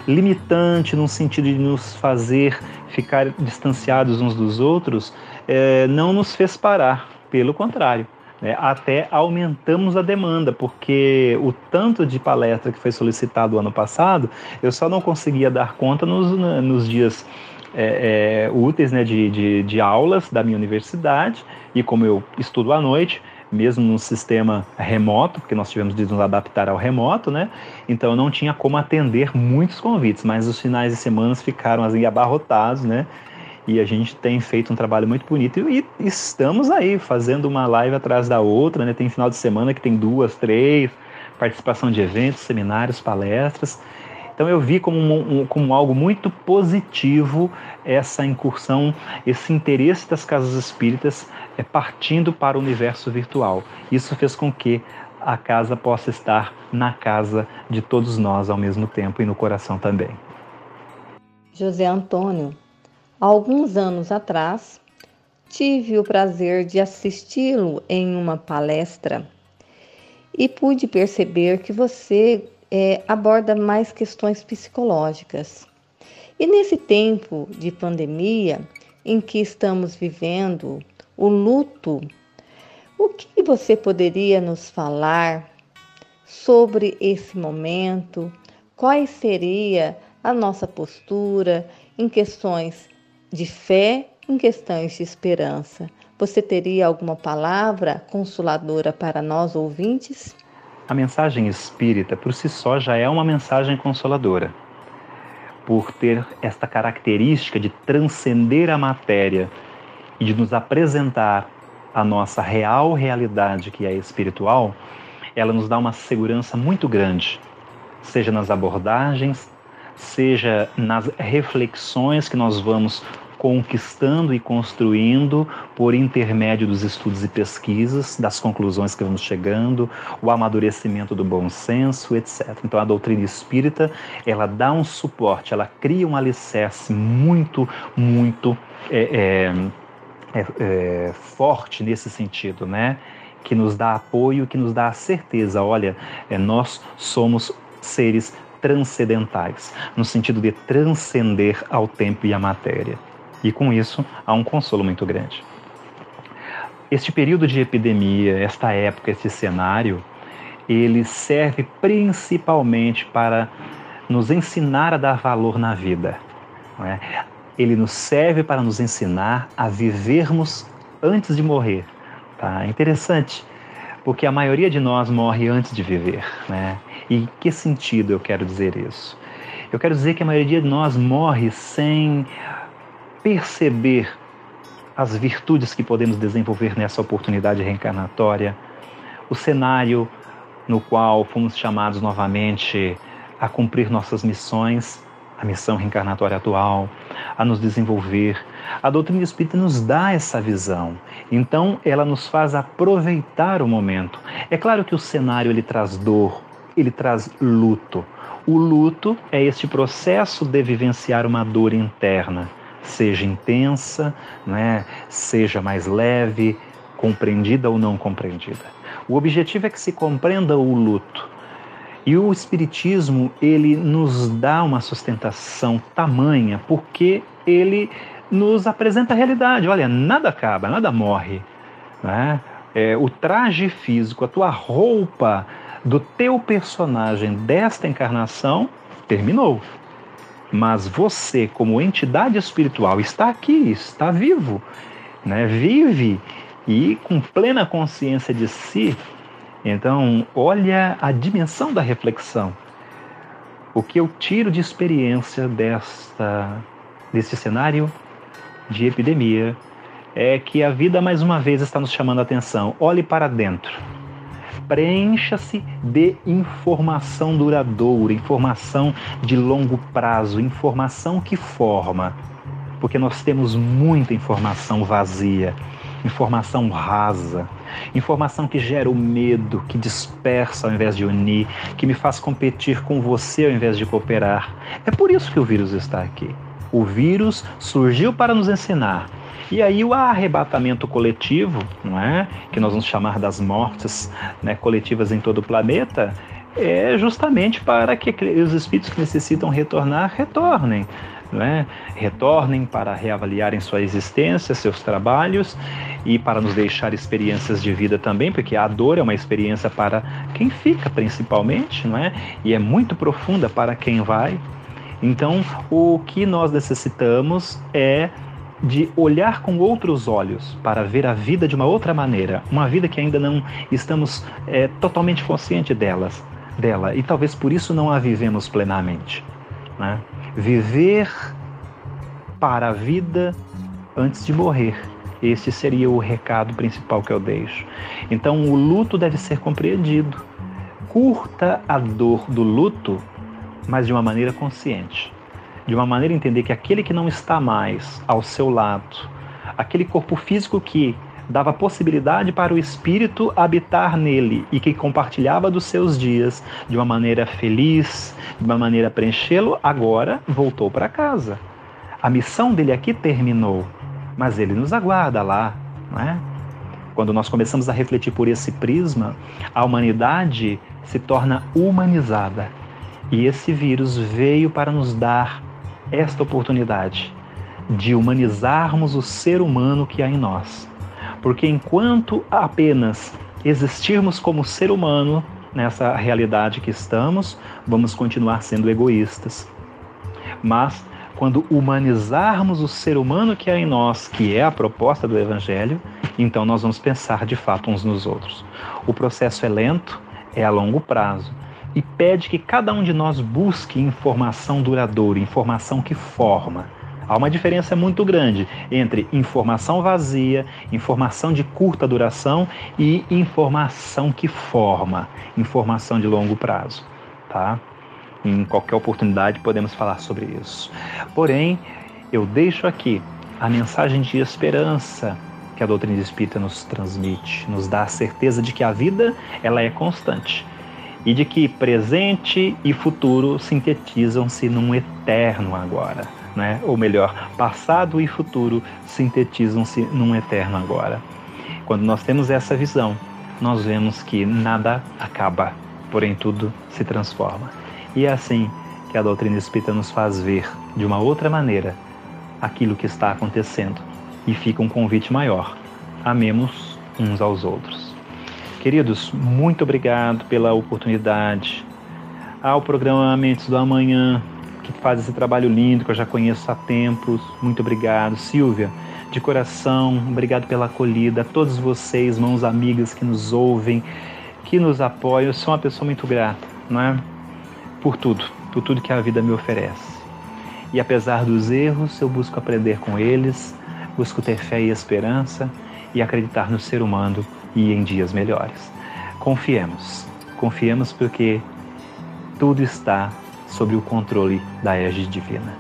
limitante no sentido de nos fazer ficar distanciados uns dos outros, é, não nos fez parar, pelo contrário né, até aumentamos a demanda, porque o tanto de palestra que foi solicitado ano passado, eu só não conseguia dar conta nos, nos dias é, é, úteis né, de, de, de aulas da minha universidade, e como eu estudo à noite, mesmo no sistema remoto, porque nós tivemos de nos adaptar ao remoto, né? Então eu não tinha como atender muitos convites, mas os finais de semana ficaram assim abarrotados, né? E a gente tem feito um trabalho muito bonito e estamos aí fazendo uma live atrás da outra, né? Tem final de semana que tem duas, três, participação de eventos, seminários, palestras. Então eu vi como, um, como algo muito positivo essa incursão, esse interesse das casas espíritas é, partindo para o universo virtual. Isso fez com que a casa possa estar na casa de todos nós ao mesmo tempo e no coração também. José Antônio, alguns anos atrás, tive o prazer de assisti-lo em uma palestra e pude perceber que você é, aborda mais questões psicológicas. E nesse tempo de pandemia em que estamos vivendo, o luto, o que você poderia nos falar sobre esse momento? Qual seria a nossa postura em questões de fé em questões de esperança. Você teria alguma palavra consoladora para nós ouvintes? A mensagem espírita por si só já é uma mensagem consoladora, por ter esta característica de transcender a matéria e de nos apresentar a nossa real realidade, que é espiritual, ela nos dá uma segurança muito grande, seja nas abordagens, seja nas reflexões que nós vamos conquistando e construindo por intermédio dos estudos e pesquisas, das conclusões que vamos chegando, o amadurecimento do bom senso, etc. Então a doutrina espírita, ela dá um suporte, ela cria um alicerce muito, muito é, é, é, é forte nesse sentido, né? Que nos dá apoio, que nos dá a certeza, olha, é, nós somos seres transcendentais, no sentido de transcender ao tempo e à matéria. E com isso há um consolo muito grande. Este período de epidemia, esta época, este cenário, ele serve principalmente para nos ensinar a dar valor na vida. É? Ele nos serve para nos ensinar a vivermos antes de morrer. Tá? É interessante, porque a maioria de nós morre antes de viver. Né? E em que sentido eu quero dizer isso? Eu quero dizer que a maioria de nós morre sem perceber as virtudes que podemos desenvolver nessa oportunidade reencarnatória, o cenário no qual fomos chamados novamente a cumprir nossas missões, a missão reencarnatória atual, a nos desenvolver. A doutrina espírita nos dá essa visão. Então, ela nos faz aproveitar o momento. É claro que o cenário ele traz dor, ele traz luto. O luto é este processo de vivenciar uma dor interna, seja intensa, né, seja mais leve, compreendida ou não compreendida. O objetivo é que se compreenda o luto. E o espiritismo, ele nos dá uma sustentação tamanha porque ele nos apresenta a realidade. Olha, nada acaba, nada morre. Né? É, o traje físico, a tua roupa do teu personagem desta encarnação terminou. Mas você, como entidade espiritual, está aqui, está vivo, né? vive e com plena consciência de si. Então, olha a dimensão da reflexão. O que eu tiro de experiência desta, desse cenário de epidemia é que a vida mais uma vez está nos chamando a atenção. Olhe para dentro. Preencha-se de informação duradoura, informação de longo prazo, informação que forma. Porque nós temos muita informação vazia, informação rasa, informação que gera o medo, que dispersa ao invés de unir, que me faz competir com você ao invés de cooperar. É por isso que o vírus está aqui. O vírus surgiu para nos ensinar. E aí o arrebatamento coletivo, não é? que nós vamos chamar das mortes né, coletivas em todo o planeta, é justamente para que os espíritos que necessitam retornar, retornem. É? Retornem para reavaliarem sua existência, seus trabalhos e para nos deixar experiências de vida também, porque a dor é uma experiência para quem fica, principalmente, não é? E é muito profunda para quem vai. Então, o que nós necessitamos é de olhar com outros olhos para ver a vida de uma outra maneira, uma vida que ainda não estamos é, totalmente conscientes delas, dela e talvez por isso não a vivemos plenamente. Né? Viver para a vida antes de morrer. Este seria o recado principal que eu deixo. Então, o luto deve ser compreendido. Curta a dor do luto mas de uma maneira consciente. De uma maneira entender que aquele que não está mais ao seu lado, aquele corpo físico que dava possibilidade para o espírito habitar nele e que compartilhava dos seus dias de uma maneira feliz, de uma maneira preenchê-lo, agora voltou para casa. A missão dele aqui terminou, mas ele nos aguarda lá, não é? Quando nós começamos a refletir por esse prisma, a humanidade se torna humanizada e esse vírus veio para nos dar esta oportunidade de humanizarmos o ser humano que há em nós. Porque enquanto apenas existirmos como ser humano nessa realidade que estamos, vamos continuar sendo egoístas. Mas quando humanizarmos o ser humano que há em nós, que é a proposta do Evangelho, então nós vamos pensar de fato uns nos outros. O processo é lento, é a longo prazo, e pede que cada um de nós busque informação duradoura, informação que forma. Há uma diferença muito grande entre informação vazia, informação de curta duração e informação que forma, informação de longo prazo, tá? Em qualquer oportunidade podemos falar sobre isso. Porém, eu deixo aqui a mensagem de esperança que a doutrina espírita nos transmite, nos dá a certeza de que a vida ela é constante e de que presente e futuro sintetizam-se num eterno agora, né? ou melhor, passado e futuro sintetizam-se num eterno agora. Quando nós temos essa visão, nós vemos que nada acaba, porém tudo se transforma. E é assim que a doutrina espírita nos faz ver de uma outra maneira aquilo que está acontecendo e fica um convite maior: amemos uns aos outros. Queridos, muito obrigado pela oportunidade. Ao programa Mentes do Amanhã, que faz esse trabalho lindo que eu já conheço há tempos. Muito obrigado. Silvia, de coração, obrigado pela acolhida. A todos vocês, mãos amigas que nos ouvem, que nos apoiam. Eu sou uma pessoa muito grata, não é? Por tudo, por tudo que a vida me oferece. E apesar dos erros, eu busco aprender com eles, busco ter fé e esperança e acreditar no ser humano e em dias melhores. Confiemos, confiemos porque tudo está sob o controle da égide divina.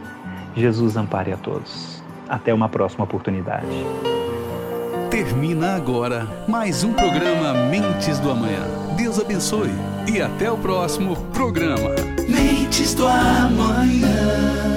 Jesus ampare a todos. Até uma próxima oportunidade. Termina agora mais um programa Mentes do Amanhã. Deus abençoe e até o próximo programa. Mentes do Amanhã.